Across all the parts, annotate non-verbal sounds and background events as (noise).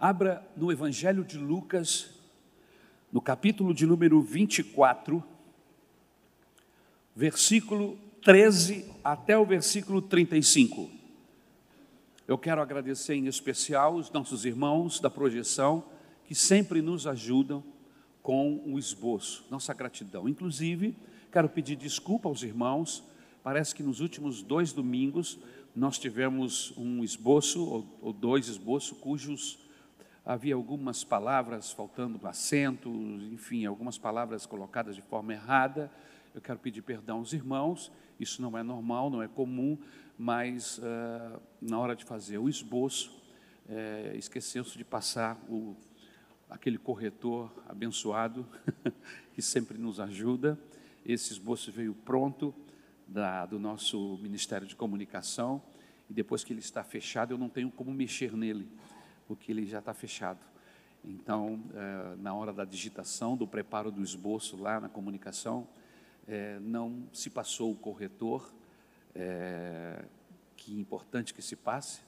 Abra no Evangelho de Lucas, no capítulo de número 24, versículo 13 até o versículo 35. Eu quero agradecer em especial os nossos irmãos da projeção que sempre nos ajudam com o esboço, nossa gratidão. Inclusive, quero pedir desculpa aos irmãos, parece que nos últimos dois domingos nós tivemos um esboço, ou, dois esboços, cujos havia algumas palavras faltando acento, enfim, algumas palavras colocadas de forma errada. Eu quero pedir perdão aos irmãos, isso não é normal, não é comum, mas uh, na hora de fazer o esboço, é, esqueceu-se de passar o, aquele corretor abençoado (laughs) que sempre nos ajuda. Esse esboço veio pronto da, do nosso Ministério de Comunicação e depois que ele está fechado, eu não tenho como mexer nele porque ele já está fechado. Então, é, na hora da digitação, do preparo do esboço lá na comunicação, é, não se passou o corretor, é, que é importante que se passe,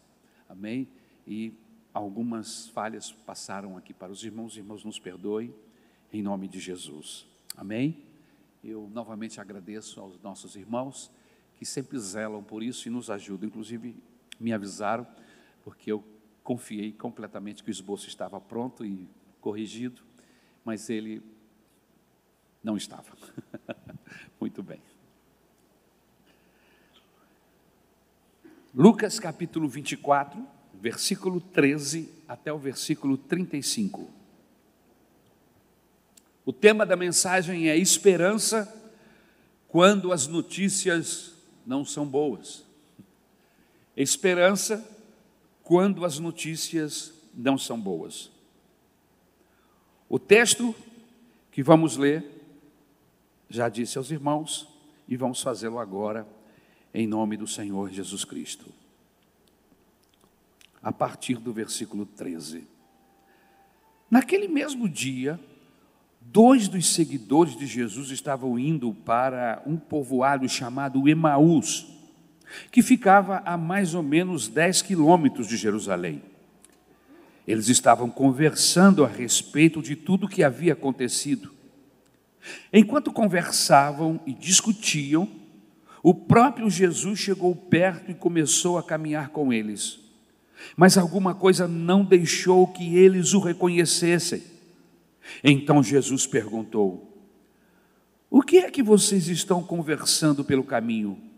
amém? E algumas falhas passaram aqui para os irmãos, os irmãos nos perdoem, em nome de Jesus, amém? Eu novamente agradeço aos nossos irmãos que sempre zelam por isso e nos ajudam, inclusive me avisaram, porque eu confiei completamente que o esboço estava pronto e corrigido, mas ele não estava. (laughs) Muito bem. Lucas capítulo 24, versículo 13 até o versículo 35. O tema da mensagem é esperança quando as notícias não são boas. Esperança quando as notícias não são boas. O texto que vamos ler, já disse aos irmãos, e vamos fazê-lo agora, em nome do Senhor Jesus Cristo. A partir do versículo 13. Naquele mesmo dia, dois dos seguidores de Jesus estavam indo para um povoado chamado Emaús que ficava a mais ou menos 10 quilômetros de Jerusalém. Eles estavam conversando a respeito de tudo o que havia acontecido. Enquanto conversavam e discutiam, o próprio Jesus chegou perto e começou a caminhar com eles. Mas alguma coisa não deixou que eles o reconhecessem. Então Jesus perguntou: O que é que vocês estão conversando pelo caminho?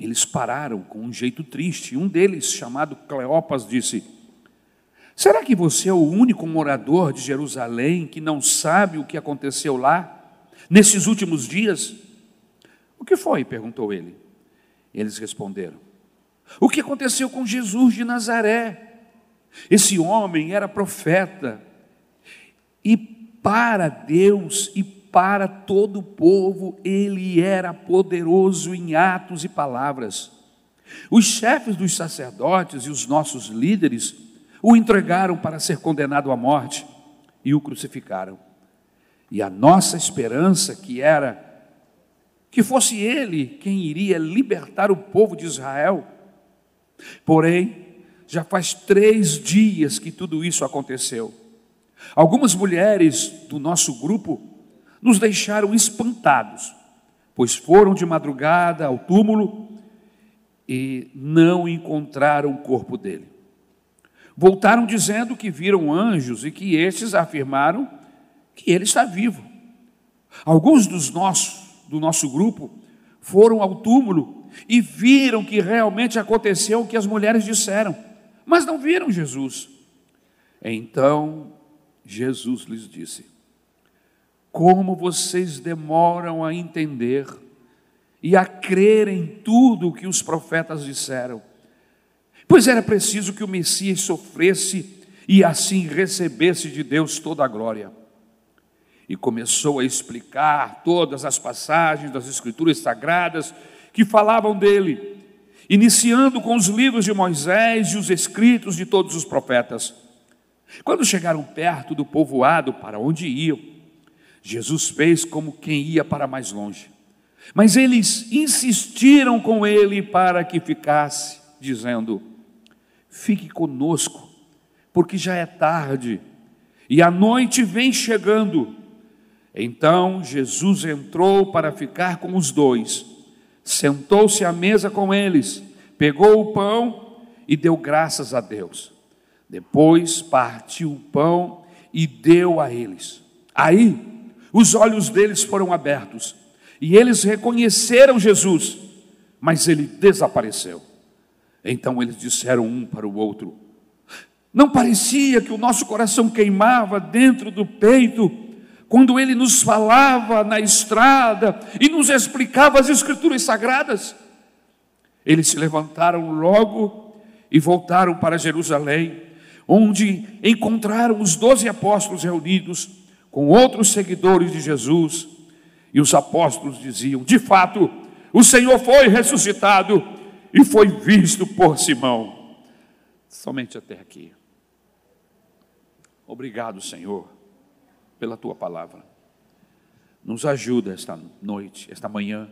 Eles pararam com um jeito triste. Um deles, chamado Cleopas, disse: Será que você é o único morador de Jerusalém que não sabe o que aconteceu lá, nesses últimos dias? O que foi? perguntou ele. Eles responderam: O que aconteceu com Jesus de Nazaré? Esse homem era profeta e para Deus e para todo o povo, ele era poderoso em atos e palavras. Os chefes dos sacerdotes e os nossos líderes o entregaram para ser condenado à morte e o crucificaram. E a nossa esperança, que era que fosse ele quem iria libertar o povo de Israel, porém, já faz três dias que tudo isso aconteceu. Algumas mulheres do nosso grupo nos deixaram espantados, pois foram de madrugada ao túmulo e não encontraram o corpo dele. Voltaram dizendo que viram anjos e que estes afirmaram que ele está vivo. Alguns dos nossos, do nosso grupo, foram ao túmulo e viram que realmente aconteceu o que as mulheres disseram, mas não viram Jesus. Então Jesus lhes disse: como vocês demoram a entender e a crer em tudo o que os profetas disseram. Pois era preciso que o Messias sofresse e assim recebesse de Deus toda a glória. E começou a explicar todas as passagens das Escrituras sagradas que falavam dele, iniciando com os livros de Moisés e os escritos de todos os profetas. Quando chegaram perto do povoado para onde iam, Jesus fez como quem ia para mais longe. Mas eles insistiram com ele para que ficasse, dizendo: Fique conosco, porque já é tarde e a noite vem chegando. Então Jesus entrou para ficar com os dois, sentou-se à mesa com eles, pegou o pão e deu graças a Deus. Depois partiu o pão e deu a eles. Aí os olhos deles foram abertos e eles reconheceram Jesus, mas ele desapareceu. Então eles disseram um para o outro: Não parecia que o nosso coração queimava dentro do peito quando ele nos falava na estrada e nos explicava as Escrituras sagradas? Eles se levantaram logo e voltaram para Jerusalém, onde encontraram os doze apóstolos reunidos com outros seguidores de Jesus. E os apóstolos diziam: De fato, o Senhor foi ressuscitado e foi visto por Simão. Somente até aqui. Obrigado, Senhor, pela tua palavra. Nos ajuda esta noite, esta manhã,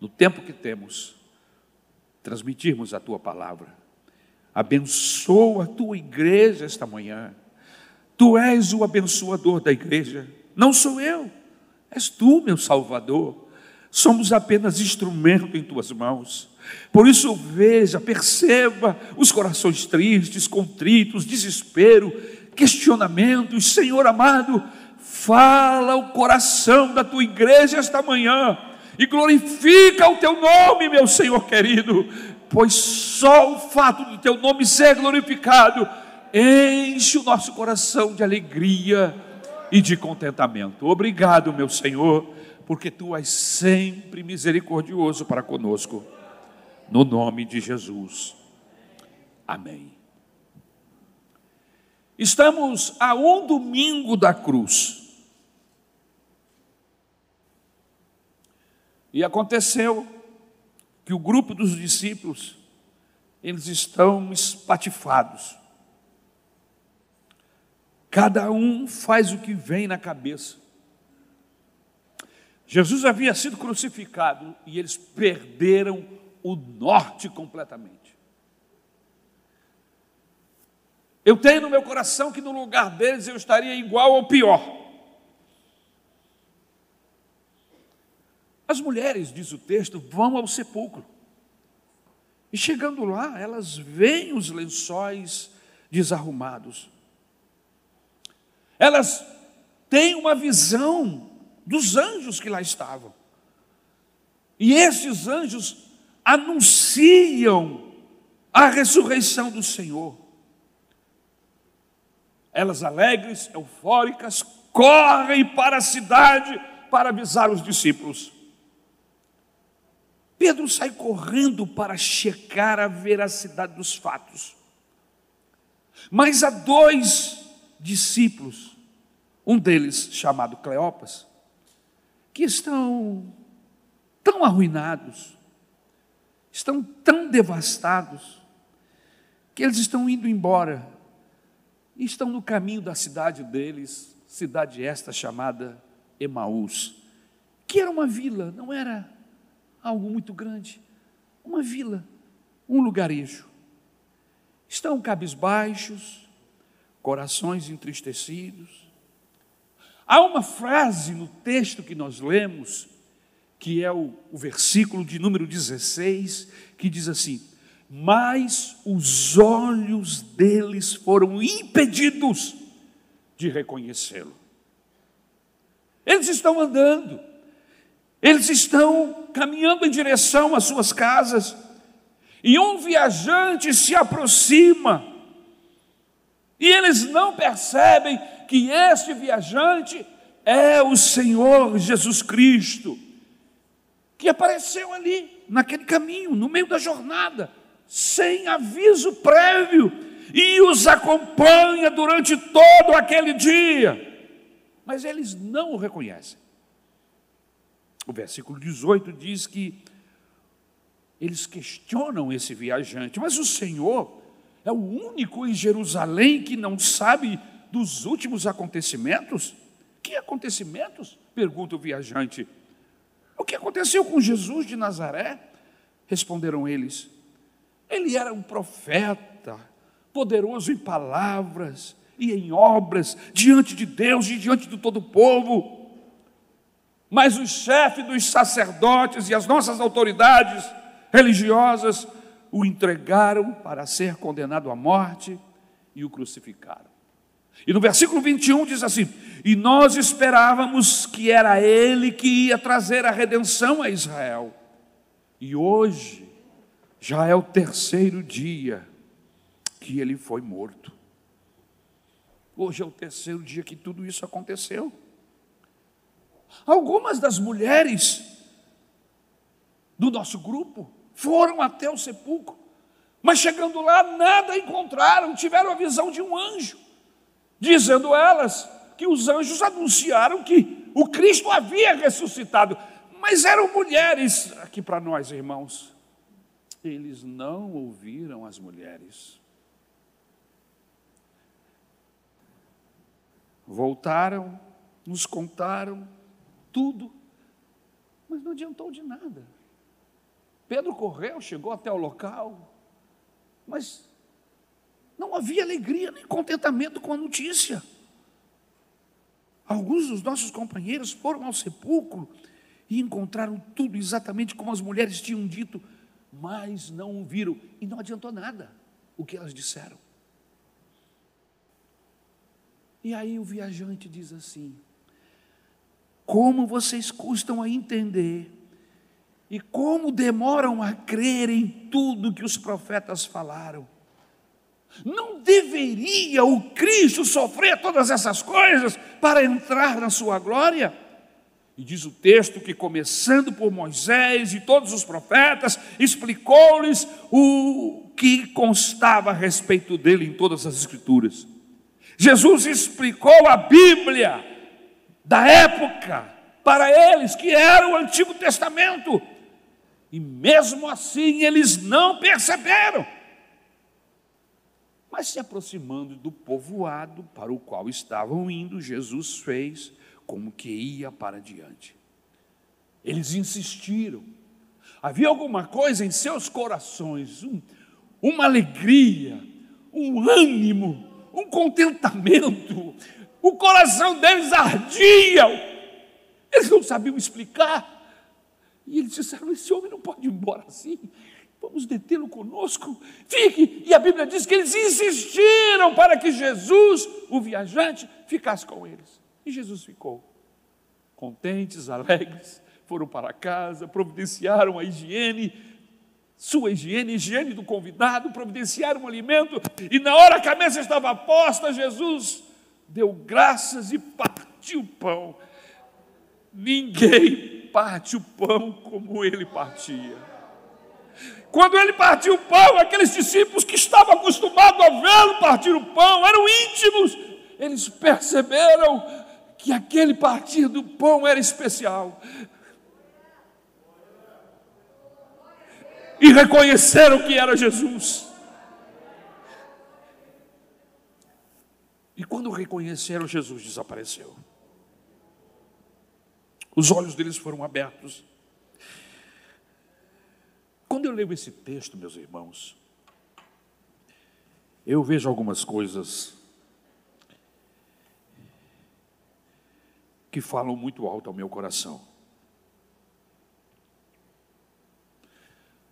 no tempo que temos, transmitirmos a tua palavra. Abençoa a tua igreja esta manhã. Tu és o abençoador da igreja, não sou eu, és tu, meu Salvador. Somos apenas instrumento em tuas mãos. Por isso, veja, perceba os corações tristes, contritos, desespero, questionamentos. Senhor amado, fala o coração da tua igreja esta manhã e glorifica o teu nome, meu Senhor querido, pois só o fato do teu nome ser glorificado enche o nosso coração de alegria e de contentamento. Obrigado, meu Senhor, porque tu és sempre misericordioso para conosco no nome de Jesus. Amém. Estamos a um domingo da cruz. E aconteceu que o grupo dos discípulos, eles estão espatifados. Cada um faz o que vem na cabeça. Jesus havia sido crucificado e eles perderam o norte completamente. Eu tenho no meu coração que no lugar deles eu estaria igual ou pior. As mulheres, diz o texto, vão ao sepulcro. E chegando lá, elas veem os lençóis desarrumados. Elas têm uma visão dos anjos que lá estavam. E esses anjos anunciam a ressurreição do Senhor. Elas alegres, eufóricas, correm para a cidade para avisar os discípulos. Pedro sai correndo para checar a veracidade dos fatos. Mas há dois discípulos, um deles chamado Cleopas, que estão tão arruinados, estão tão devastados, que eles estão indo embora e estão no caminho da cidade deles, cidade esta chamada Emaús, que era uma vila, não era algo muito grande, uma vila, um lugarejo. Estão cabisbaixos, corações entristecidos. Há uma frase no texto que nós lemos que é o, o versículo de número 16, que diz assim: Mas os olhos deles foram impedidos de reconhecê-lo. Eles estão andando, eles estão caminhando em direção às suas casas, e um viajante se aproxima, e eles não percebem que este viajante é o Senhor Jesus Cristo que apareceu ali, naquele caminho, no meio da jornada, sem aviso prévio, e os acompanha durante todo aquele dia. Mas eles não o reconhecem. O versículo 18 diz que eles questionam esse viajante, mas o Senhor é o único em Jerusalém que não sabe dos últimos acontecimentos? Que acontecimentos? Pergunta o viajante. O que aconteceu com Jesus de Nazaré? Responderam eles. Ele era um profeta, poderoso em palavras e em obras, diante de Deus e diante de todo o povo. Mas o chefe dos sacerdotes e as nossas autoridades religiosas o entregaram para ser condenado à morte e o crucificaram. E no versículo 21 diz assim: E nós esperávamos que era ele que ia trazer a redenção a Israel. E hoje já é o terceiro dia que ele foi morto. Hoje é o terceiro dia que tudo isso aconteceu. Algumas das mulheres do nosso grupo foram até o sepulcro, mas chegando lá, nada encontraram, tiveram a visão de um anjo, dizendo elas que os anjos anunciaram que o Cristo havia ressuscitado, mas eram mulheres, aqui para nós, irmãos, eles não ouviram as mulheres. Voltaram, nos contaram tudo, mas não adiantou de nada. Pedro correu, chegou até o local, mas não havia alegria nem contentamento com a notícia. Alguns dos nossos companheiros foram ao sepulcro e encontraram tudo exatamente como as mulheres tinham dito, mas não viram, e não adiantou nada o que elas disseram. E aí o viajante diz assim: Como vocês custam a entender e como demoram a crer em tudo que os profetas falaram. Não deveria o Cristo sofrer todas essas coisas para entrar na sua glória? E diz o texto que, começando por Moisés e todos os profetas, explicou-lhes o que constava a respeito dele em todas as Escrituras. Jesus explicou a Bíblia da época para eles, que era o Antigo Testamento, e mesmo assim eles não perceberam. Mas se aproximando do povoado para o qual estavam indo, Jesus fez como que ia para diante. Eles insistiram. Havia alguma coisa em seus corações, um, uma alegria, um ânimo, um contentamento. O coração deles ardia. Eles não sabiam explicar. E eles disseram: Esse homem não pode ir embora assim. Vamos detê-lo conosco. Fique. E a Bíblia diz que eles insistiram para que Jesus, o viajante, ficasse com eles. E Jesus ficou. Contentes, alegres, foram para casa, providenciaram a higiene, sua higiene, higiene do convidado, providenciaram o alimento, e na hora que a mesa estava posta, Jesus deu graças e partiu o pão. Ninguém parte o pão como ele partia. Quando ele partiu o pão, aqueles discípulos que estavam acostumados a vê-lo partir o pão, eram íntimos, eles perceberam que aquele partir do pão era especial. e reconheceram que era Jesus. E quando reconheceram, Jesus desapareceu. Os olhos deles foram abertos. Quando eu leio esse texto, meus irmãos, eu vejo algumas coisas que falam muito alto ao meu coração.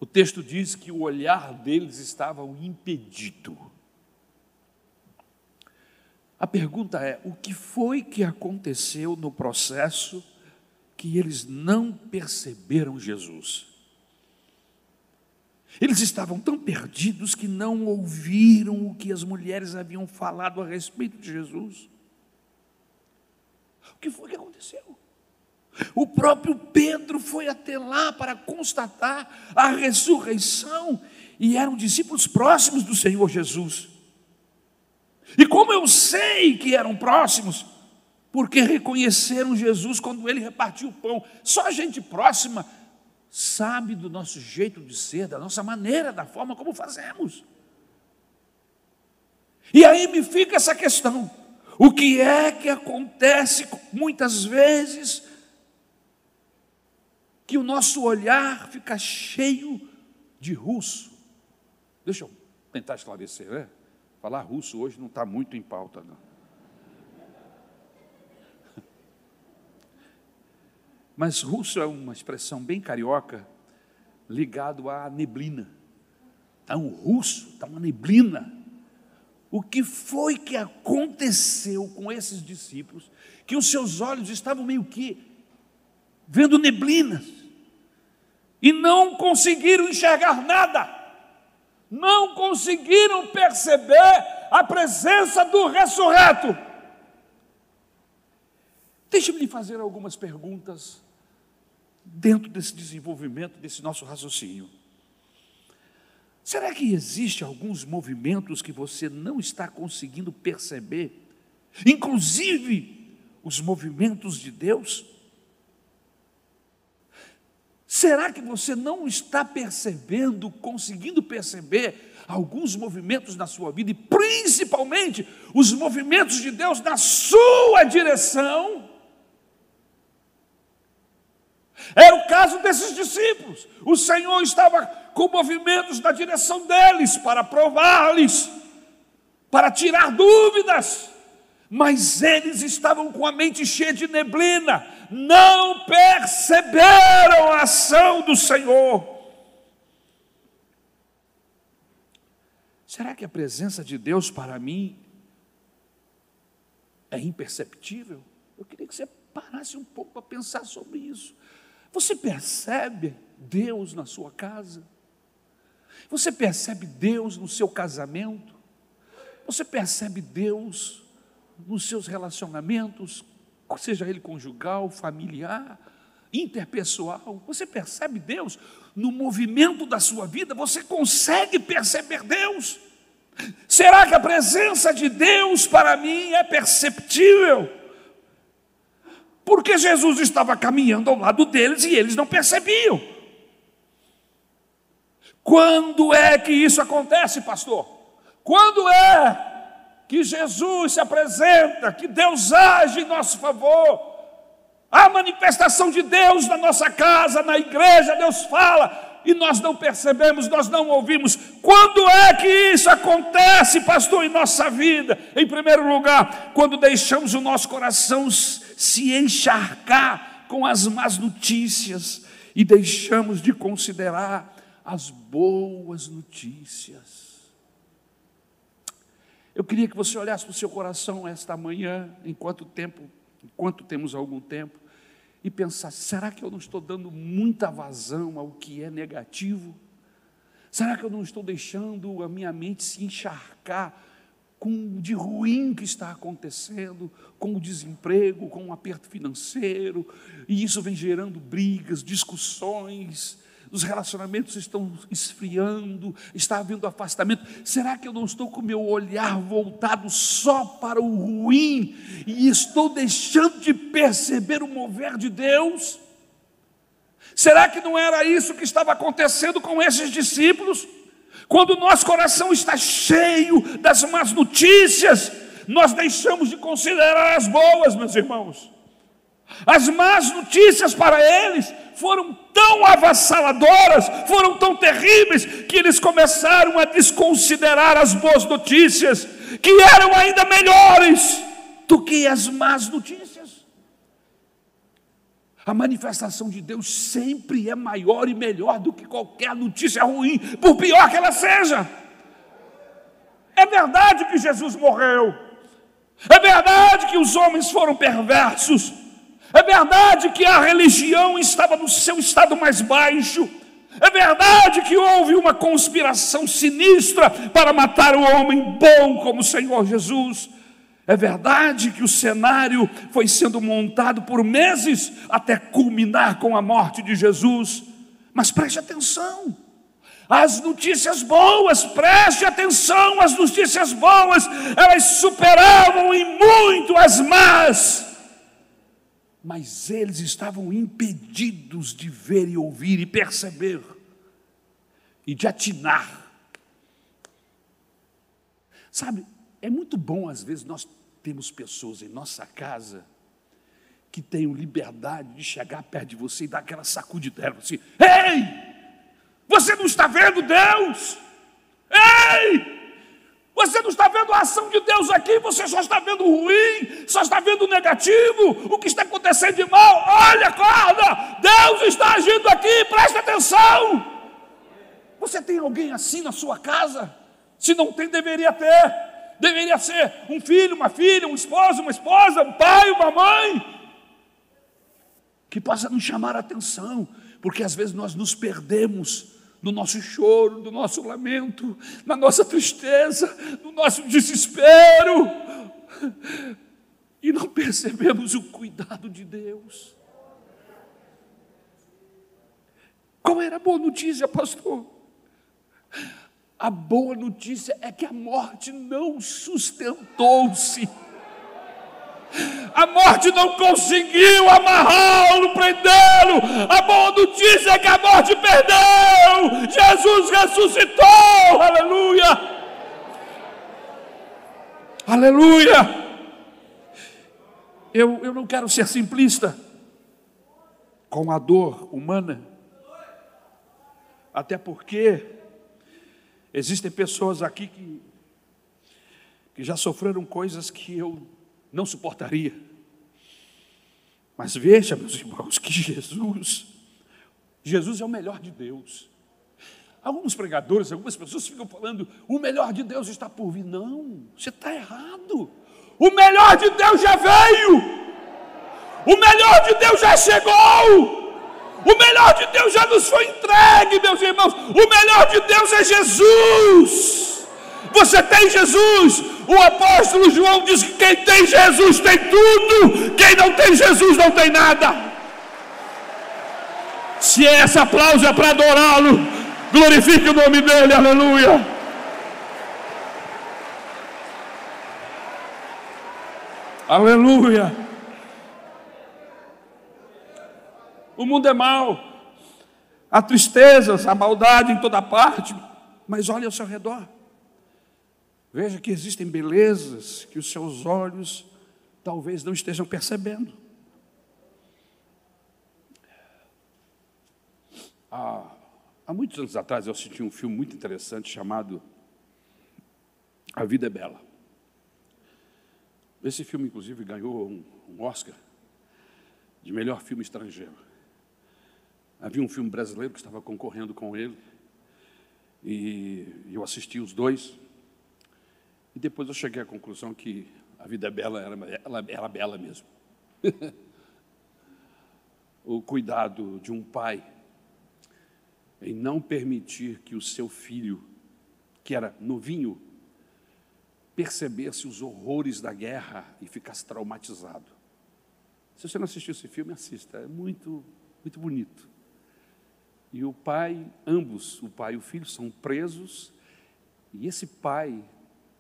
O texto diz que o olhar deles estava impedido. A pergunta é: o que foi que aconteceu no processo que eles não perceberam Jesus? Eles estavam tão perdidos que não ouviram o que as mulheres haviam falado a respeito de Jesus. O que foi que aconteceu? O próprio Pedro foi até lá para constatar a ressurreição e eram discípulos próximos do Senhor Jesus. E como eu sei que eram próximos? Porque reconheceram Jesus quando ele repartiu o pão. Só a gente próxima sabe do nosso jeito de ser, da nossa maneira, da forma como fazemos. E aí me fica essa questão: o que é que acontece muitas vezes que o nosso olhar fica cheio de russo. Deixa eu tentar esclarecer, né? Falar russo hoje não está muito em pauta, não. Mas russo é uma expressão bem carioca, ligado à neblina. Está um russo, está uma neblina. O que foi que aconteceu com esses discípulos, que os seus olhos estavam meio que vendo neblinas, e não conseguiram enxergar nada não conseguiram perceber a presença do ressurreto. Deixe-me lhe fazer algumas perguntas dentro desse desenvolvimento, desse nosso raciocínio. Será que existe alguns movimentos que você não está conseguindo perceber, inclusive os movimentos de Deus? Será que você não está percebendo, conseguindo perceber alguns movimentos na sua vida e principalmente os movimentos de Deus na sua direção? Era o caso desses discípulos. O Senhor estava com movimentos na direção deles para provar-lhes, para tirar dúvidas mas eles estavam com a mente cheia de neblina, não perceberam a ação do Senhor. Será que a presença de Deus para mim é imperceptível? Eu queria que você parasse um pouco para pensar sobre isso. Você percebe Deus na sua casa? Você percebe Deus no seu casamento? Você percebe Deus nos seus relacionamentos, seja ele conjugal, familiar, interpessoal. Você percebe Deus no movimento da sua vida? Você consegue perceber Deus? Será que a presença de Deus para mim é perceptível? Porque Jesus estava caminhando ao lado deles e eles não percebiam. Quando é que isso acontece, pastor? Quando é que Jesus se apresenta, que Deus age em nosso favor. A manifestação de Deus na nossa casa, na igreja, Deus fala e nós não percebemos, nós não ouvimos. Quando é que isso acontece, pastor, em nossa vida? Em primeiro lugar, quando deixamos o nosso coração se encharcar com as más notícias e deixamos de considerar as boas notícias. Eu queria que você olhasse para o seu coração esta manhã, enquanto tempo, enquanto temos algum tempo, e pensasse: será que eu não estou dando muita vazão ao que é negativo? Será que eu não estou deixando a minha mente se encharcar com o de ruim que está acontecendo, com o desemprego, com o aperto financeiro, e isso vem gerando brigas, discussões, os relacionamentos estão esfriando, está havendo afastamento. Será que eu não estou com o meu olhar voltado só para o ruim e estou deixando de perceber o mover de Deus? Será que não era isso que estava acontecendo com esses discípulos? Quando o nosso coração está cheio das más notícias, nós deixamos de considerar as boas, meus irmãos. As más notícias para eles foram tão avassaladoras, foram tão terríveis, que eles começaram a desconsiderar as boas notícias, que eram ainda melhores do que as más notícias. A manifestação de Deus sempre é maior e melhor do que qualquer notícia ruim, por pior que ela seja. É verdade que Jesus morreu, é verdade que os homens foram perversos, é verdade que a religião estava no seu estado mais baixo. É verdade que houve uma conspiração sinistra para matar o homem bom como o Senhor Jesus. É verdade que o cenário foi sendo montado por meses até culminar com a morte de Jesus. Mas preste atenção. As notícias boas, preste atenção, as notícias boas, elas superavam em muito as más mas eles estavam impedidos de ver e ouvir e perceber e de atinar. Sabe, é muito bom às vezes nós temos pessoas em nossa casa que tenham liberdade de chegar perto de você e dar aquela sacudidela assim: Ei! Você não está vendo Deus? Ei! Você não está vendo a ação de Deus aqui, você só está vendo o ruim, só está vendo o negativo, o que está acontecendo de mal. Olha, acorda! Deus está agindo aqui, presta atenção. Você tem alguém assim na sua casa? Se não tem, deveria ter. Deveria ser um filho, uma filha, um esposo, uma esposa, um pai, uma mãe, que possa nos chamar a atenção, porque às vezes nós nos perdemos no nosso choro, no nosso lamento, na nossa tristeza, no nosso desespero, e não percebemos o cuidado de Deus. Qual era a boa notícia, pastor? A boa notícia é que a morte não sustentou-se. A morte não conseguiu amarrá-lo, prendê-lo. A boa notícia é que a morte perdeu. Jesus ressuscitou. Aleluia. Aleluia. Eu, eu não quero ser simplista com a dor humana. Até porque existem pessoas aqui que, que já sofreram coisas que eu não suportaria. Mas veja, meus irmãos, que Jesus, Jesus é o melhor de Deus. Alguns pregadores, algumas pessoas ficam falando, o melhor de Deus está por vir. Não, você está errado. O melhor de Deus já veio. O melhor de Deus já chegou. O melhor de Deus já nos foi entregue, meus irmãos. O melhor de Deus é Jesus. Você tem Jesus. O apóstolo João diz que quem tem Jesus tem tudo, quem não tem Jesus não tem nada. Se esse aplauso é para adorá-lo, glorifique o nome dele, aleluia. Aleluia. O mundo é mau, há tristezas, há maldade em toda parte, mas olhe ao seu redor. Veja que existem belezas que os seus olhos talvez não estejam percebendo. Há, há muitos anos atrás eu assisti um filme muito interessante chamado A Vida é Bela. Esse filme, inclusive, ganhou um, um Oscar de melhor filme estrangeiro. Havia um filme brasileiro que estava concorrendo com ele, e eu assisti os dois. Depois eu cheguei à conclusão que a vida é bela era, ela era bela mesmo. (laughs) o cuidado de um pai em não permitir que o seu filho, que era novinho, percebesse os horrores da guerra e ficasse traumatizado. Se você não assistiu esse filme, assista, é muito, muito bonito. E o pai, ambos, o pai e o filho, são presos, e esse pai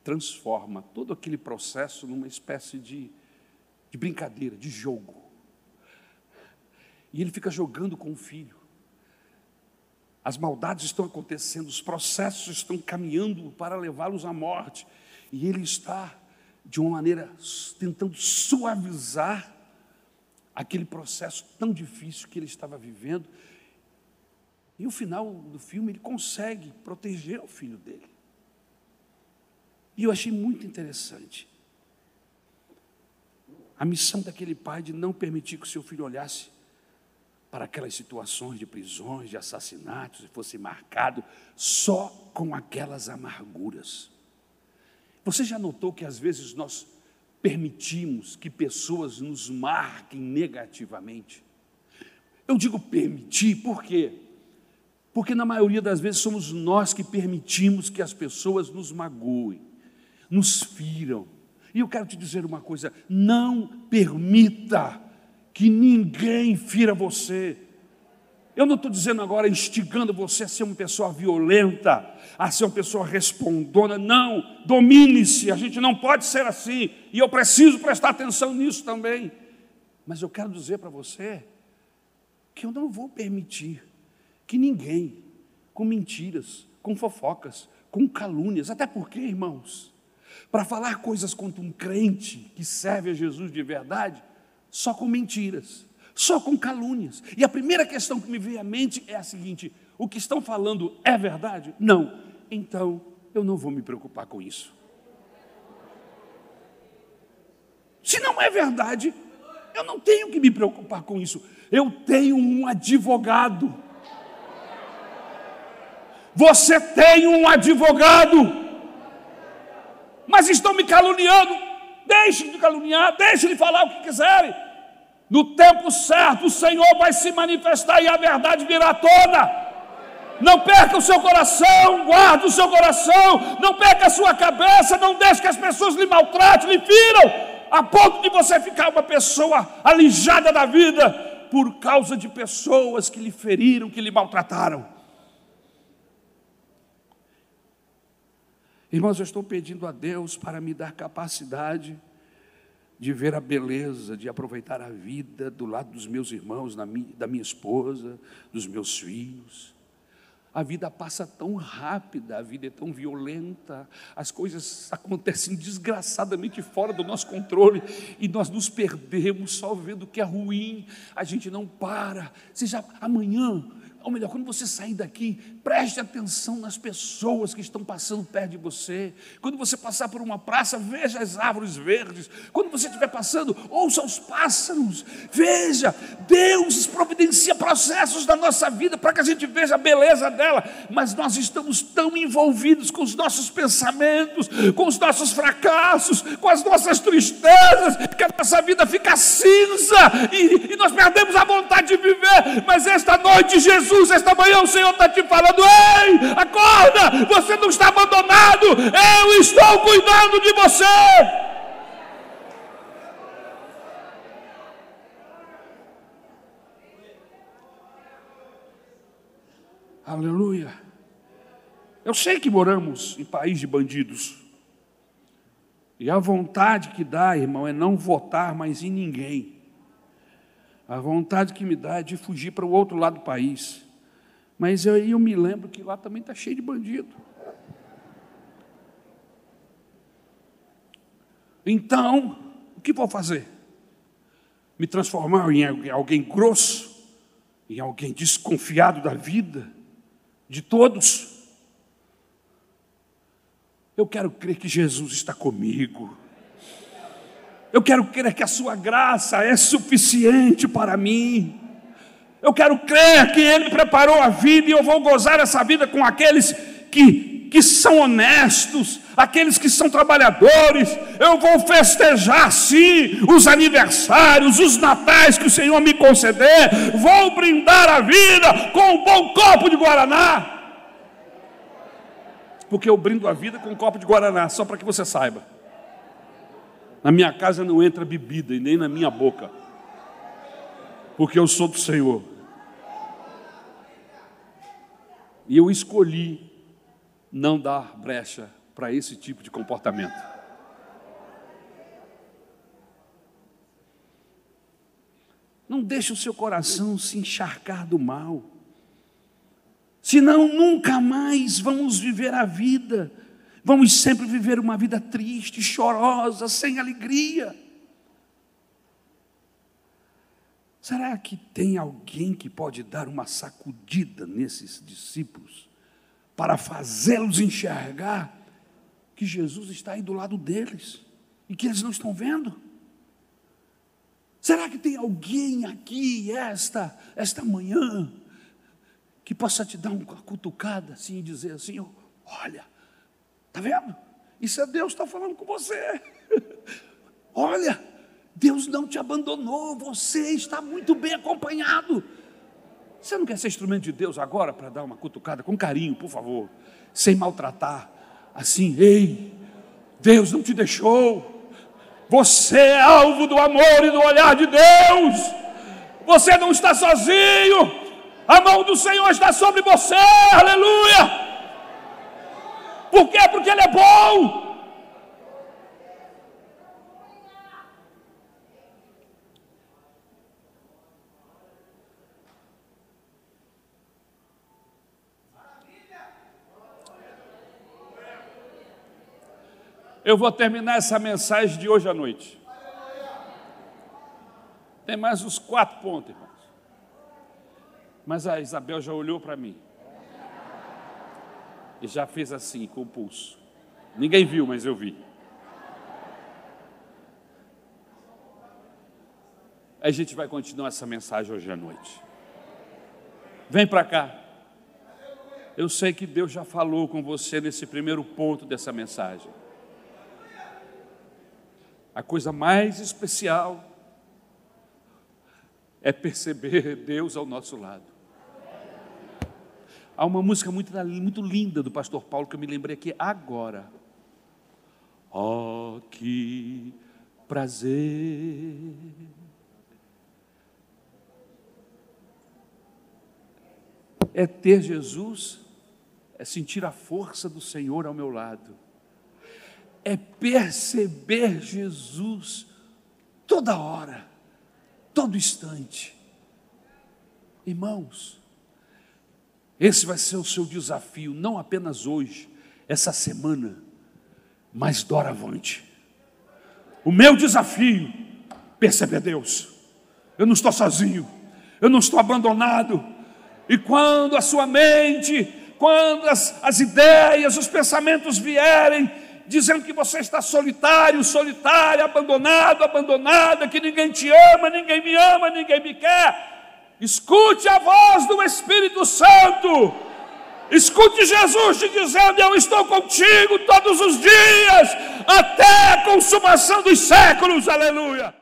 transforma todo aquele processo numa espécie de, de brincadeira, de jogo. E ele fica jogando com o filho. As maldades estão acontecendo, os processos estão caminhando para levá-los à morte. E ele está, de uma maneira, tentando suavizar aquele processo tão difícil que ele estava vivendo. E no final do filme ele consegue proteger o filho dele. E eu achei muito interessante a missão daquele pai de não permitir que o seu filho olhasse para aquelas situações de prisões, de assassinatos, e fosse marcado só com aquelas amarguras. Você já notou que às vezes nós permitimos que pessoas nos marquem negativamente? Eu digo permitir, por quê? Porque na maioria das vezes somos nós que permitimos que as pessoas nos magoem nos firam. E eu quero te dizer uma coisa: não permita que ninguém fira você. Eu não estou dizendo agora instigando você a ser uma pessoa violenta, a ser uma pessoa respondona. Não, domine-se. A gente não pode ser assim. E eu preciso prestar atenção nisso também. Mas eu quero dizer para você que eu não vou permitir que ninguém, com mentiras, com fofocas, com calúnias, até porque, irmãos, para falar coisas contra um crente que serve a Jesus de verdade, só com mentiras, só com calúnias. E a primeira questão que me veio à mente é a seguinte: o que estão falando é verdade? Não. Então eu não vou me preocupar com isso. Se não é verdade, eu não tenho que me preocupar com isso. Eu tenho um advogado. Você tem um advogado. Mas estão me caluniando. Deixem de caluniar, deixem de falar o que quiserem. No tempo certo, o Senhor vai se manifestar e a verdade virá toda. Não perca o seu coração, guarde o seu coração, não perca a sua cabeça, não deixe que as pessoas lhe maltratem, lhe firam a ponto de você ficar uma pessoa alijada da vida por causa de pessoas que lhe feriram, que lhe maltrataram. Irmãos, eu estou pedindo a Deus para me dar capacidade de ver a beleza, de aproveitar a vida do lado dos meus irmãos, da minha esposa, dos meus filhos. A vida passa tão rápida, a vida é tão violenta, as coisas acontecem desgraçadamente fora do nosso controle e nós nos perdemos só vendo o que é ruim, a gente não para. Seja amanhã, ou melhor, quando você sair daqui, preste atenção nas pessoas que estão passando perto de você. Quando você passar por uma praça, veja as árvores verdes. Quando você estiver passando, ouça os pássaros. Veja, Deus providencia processos da nossa vida para que a gente veja a beleza dela. Mas nós estamos tão envolvidos com os nossos pensamentos, com os nossos fracassos, com as nossas tristezas, que a nossa vida fica cinza e, e nós perdemos a vontade de viver. Mas esta noite, Jesus Jesus, esta manhã o Senhor está te falando: ei, acorda, você não está abandonado, eu estou cuidando de você. Aleluia. Eu sei que moramos em país de bandidos. E a vontade que dá, irmão, é não votar mais em ninguém. A vontade que me dá é de fugir para o outro lado do país. Mas aí eu, eu me lembro que lá também está cheio de bandido. Então, o que vou fazer? Me transformar em alguém grosso, em alguém desconfiado da vida, de todos? Eu quero crer que Jesus está comigo. Eu quero crer que a sua graça é suficiente para mim. Eu quero crer que Ele preparou a vida e eu vou gozar essa vida com aqueles que, que são honestos, aqueles que são trabalhadores. Eu vou festejar, sim, os aniversários, os natais que o Senhor me conceder. Vou brindar a vida com um bom copo de Guaraná. Porque eu brindo a vida com um copo de Guaraná, só para que você saiba. Na minha casa não entra bebida e nem na minha boca, porque eu sou do Senhor. E eu escolhi não dar brecha para esse tipo de comportamento. Não deixe o seu coração se encharcar do mal. Senão nunca mais vamos viver a vida Vamos sempre viver uma vida triste, chorosa, sem alegria. Será que tem alguém que pode dar uma sacudida nesses discípulos para fazê-los enxergar que Jesus está aí do lado deles e que eles não estão vendo? Será que tem alguém aqui esta esta manhã que possa te dar uma cutucada assim e dizer assim, olha, Está vendo? Isso é Deus está falando com você. (laughs) Olha, Deus não te abandonou, você está muito bem acompanhado. Você não quer ser instrumento de Deus agora para dar uma cutucada com carinho, por favor, sem maltratar, assim, ei, Deus não te deixou, você é alvo do amor e do olhar de Deus, você não está sozinho, a mão do Senhor está sobre você, aleluia. Por quê? Porque Ele é bom. Eu vou terminar essa mensagem de hoje à noite. Tem mais uns quatro pontos, irmãos. Mas a Isabel já olhou para mim e já fez assim com o pulso. Ninguém viu, mas eu vi. A gente vai continuar essa mensagem hoje à noite. Vem para cá. Eu sei que Deus já falou com você nesse primeiro ponto dessa mensagem. A coisa mais especial é perceber Deus ao nosso lado. Há uma música muito, muito linda do pastor Paulo que eu me lembrei aqui agora. Oh, que prazer é ter Jesus, é sentir a força do Senhor ao meu lado, é perceber Jesus toda hora, todo instante. Irmãos, esse vai ser o seu desafio, não apenas hoje, essa semana, mas doravante. O meu desafio, perceber Deus. Eu não estou sozinho, eu não estou abandonado, e quando a sua mente, quando as, as ideias, os pensamentos vierem, dizendo que você está solitário, solitária, abandonado, abandonada, que ninguém te ama, ninguém me ama, ninguém me quer, escute a voz do Espírito Santo. Escute Jesus te dizendo: Eu estou contigo todos os dias, até a consumação dos séculos, aleluia.